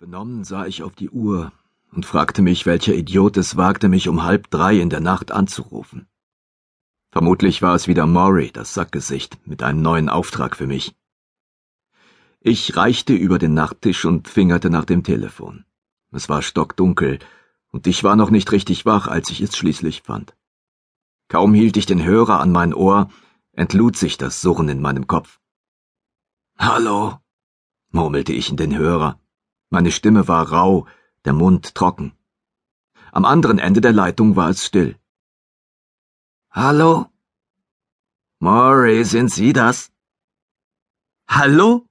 Benommen sah ich auf die Uhr und fragte mich, welcher Idiot es wagte, mich um halb drei in der Nacht anzurufen. Vermutlich war es wieder Maury, das Sackgesicht, mit einem neuen Auftrag für mich. Ich reichte über den Nachttisch und fingerte nach dem Telefon. Es war stockdunkel, und ich war noch nicht richtig wach, als ich es schließlich fand. Kaum hielt ich den Hörer an mein Ohr, entlud sich das Surren in meinem Kopf. Hallo, murmelte ich in den Hörer. Meine Stimme war rau, der Mund trocken. Am anderen Ende der Leitung war es still. Hallo? Maury, sind Sie das? Hallo?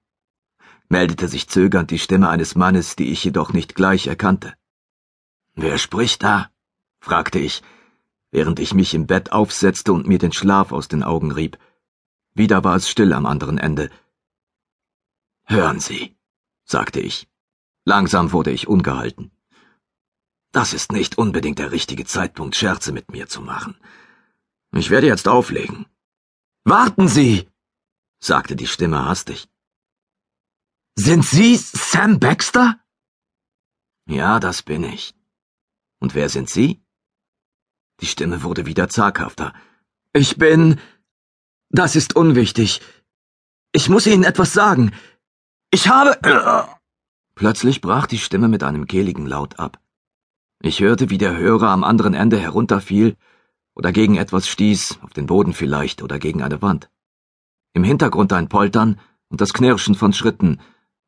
meldete sich zögernd die Stimme eines Mannes, die ich jedoch nicht gleich erkannte. Wer spricht da? fragte ich, während ich mich im Bett aufsetzte und mir den Schlaf aus den Augen rieb. Wieder war es still am anderen Ende. Hören Sie, sagte ich. Langsam wurde ich ungehalten. Das ist nicht unbedingt der richtige Zeitpunkt, Scherze mit mir zu machen. Ich werde jetzt auflegen. Warten Sie, sagte die Stimme hastig. Sind Sie Sam Baxter? Ja, das bin ich. Und wer sind Sie? Die Stimme wurde wieder zaghafter. Ich bin. Das ist unwichtig. Ich muss Ihnen etwas sagen. Ich habe. Plötzlich brach die Stimme mit einem kehligen Laut ab. Ich hörte, wie der Hörer am anderen Ende herunterfiel oder gegen etwas stieß, auf den Boden vielleicht oder gegen eine Wand. Im Hintergrund ein Poltern und das Knirschen von Schritten,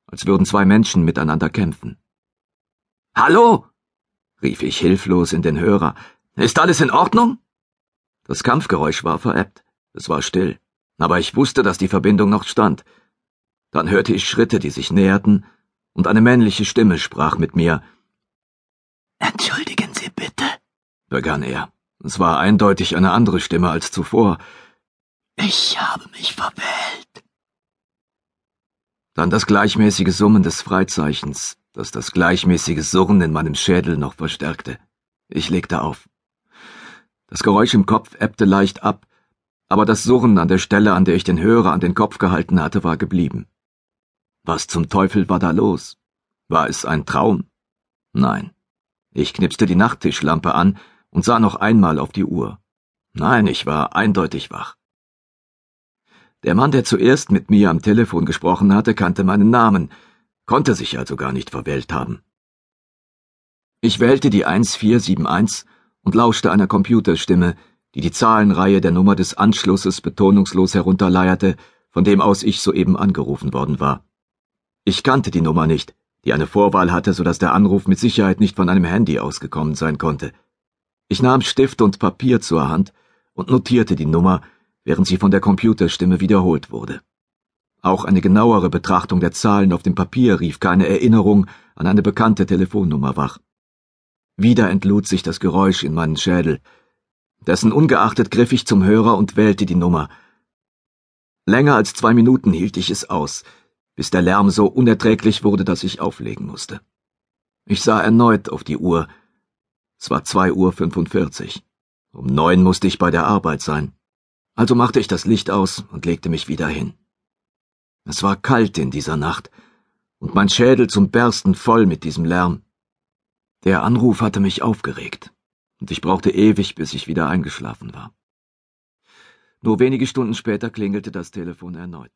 als würden zwei Menschen miteinander kämpfen. Hallo? rief ich hilflos in den Hörer. Ist alles in Ordnung? Das Kampfgeräusch war verebbt. Es war still, aber ich wusste, dass die Verbindung noch stand. Dann hörte ich Schritte, die sich näherten, und eine männliche Stimme sprach mit mir. Entschuldigen Sie bitte, begann er. Es war eindeutig eine andere Stimme als zuvor. Ich habe mich verwählt. Dann das gleichmäßige Summen des Freizeichens, das das gleichmäßige Surren in meinem Schädel noch verstärkte. Ich legte auf. Das Geräusch im Kopf ebbte leicht ab, aber das Surren an der Stelle, an der ich den Hörer an den Kopf gehalten hatte, war geblieben. Was zum Teufel war da los? War es ein Traum? Nein. Ich knipste die Nachttischlampe an und sah noch einmal auf die Uhr. Nein, ich war eindeutig wach. Der Mann, der zuerst mit mir am Telefon gesprochen hatte, kannte meinen Namen, konnte sich also gar nicht verwählt haben. Ich wählte die 1471 und lauschte einer Computerstimme, die die Zahlenreihe der Nummer des Anschlusses betonungslos herunterleierte, von dem aus ich soeben angerufen worden war. Ich kannte die Nummer nicht, die eine Vorwahl hatte, so dass der Anruf mit Sicherheit nicht von einem Handy ausgekommen sein konnte. Ich nahm Stift und Papier zur Hand und notierte die Nummer, während sie von der Computerstimme wiederholt wurde. Auch eine genauere Betrachtung der Zahlen auf dem Papier rief keine Erinnerung an eine bekannte Telefonnummer wach. Wieder entlud sich das Geräusch in meinen Schädel. Dessen ungeachtet griff ich zum Hörer und wählte die Nummer. Länger als zwei Minuten hielt ich es aus, bis der Lärm so unerträglich wurde, dass ich auflegen musste. Ich sah erneut auf die Uhr. Es war zwei Uhr fünfundvierzig. Um neun musste ich bei der Arbeit sein. Also machte ich das Licht aus und legte mich wieder hin. Es war kalt in dieser Nacht und mein Schädel zum Bersten voll mit diesem Lärm. Der Anruf hatte mich aufgeregt und ich brauchte ewig, bis ich wieder eingeschlafen war. Nur wenige Stunden später klingelte das Telefon erneut.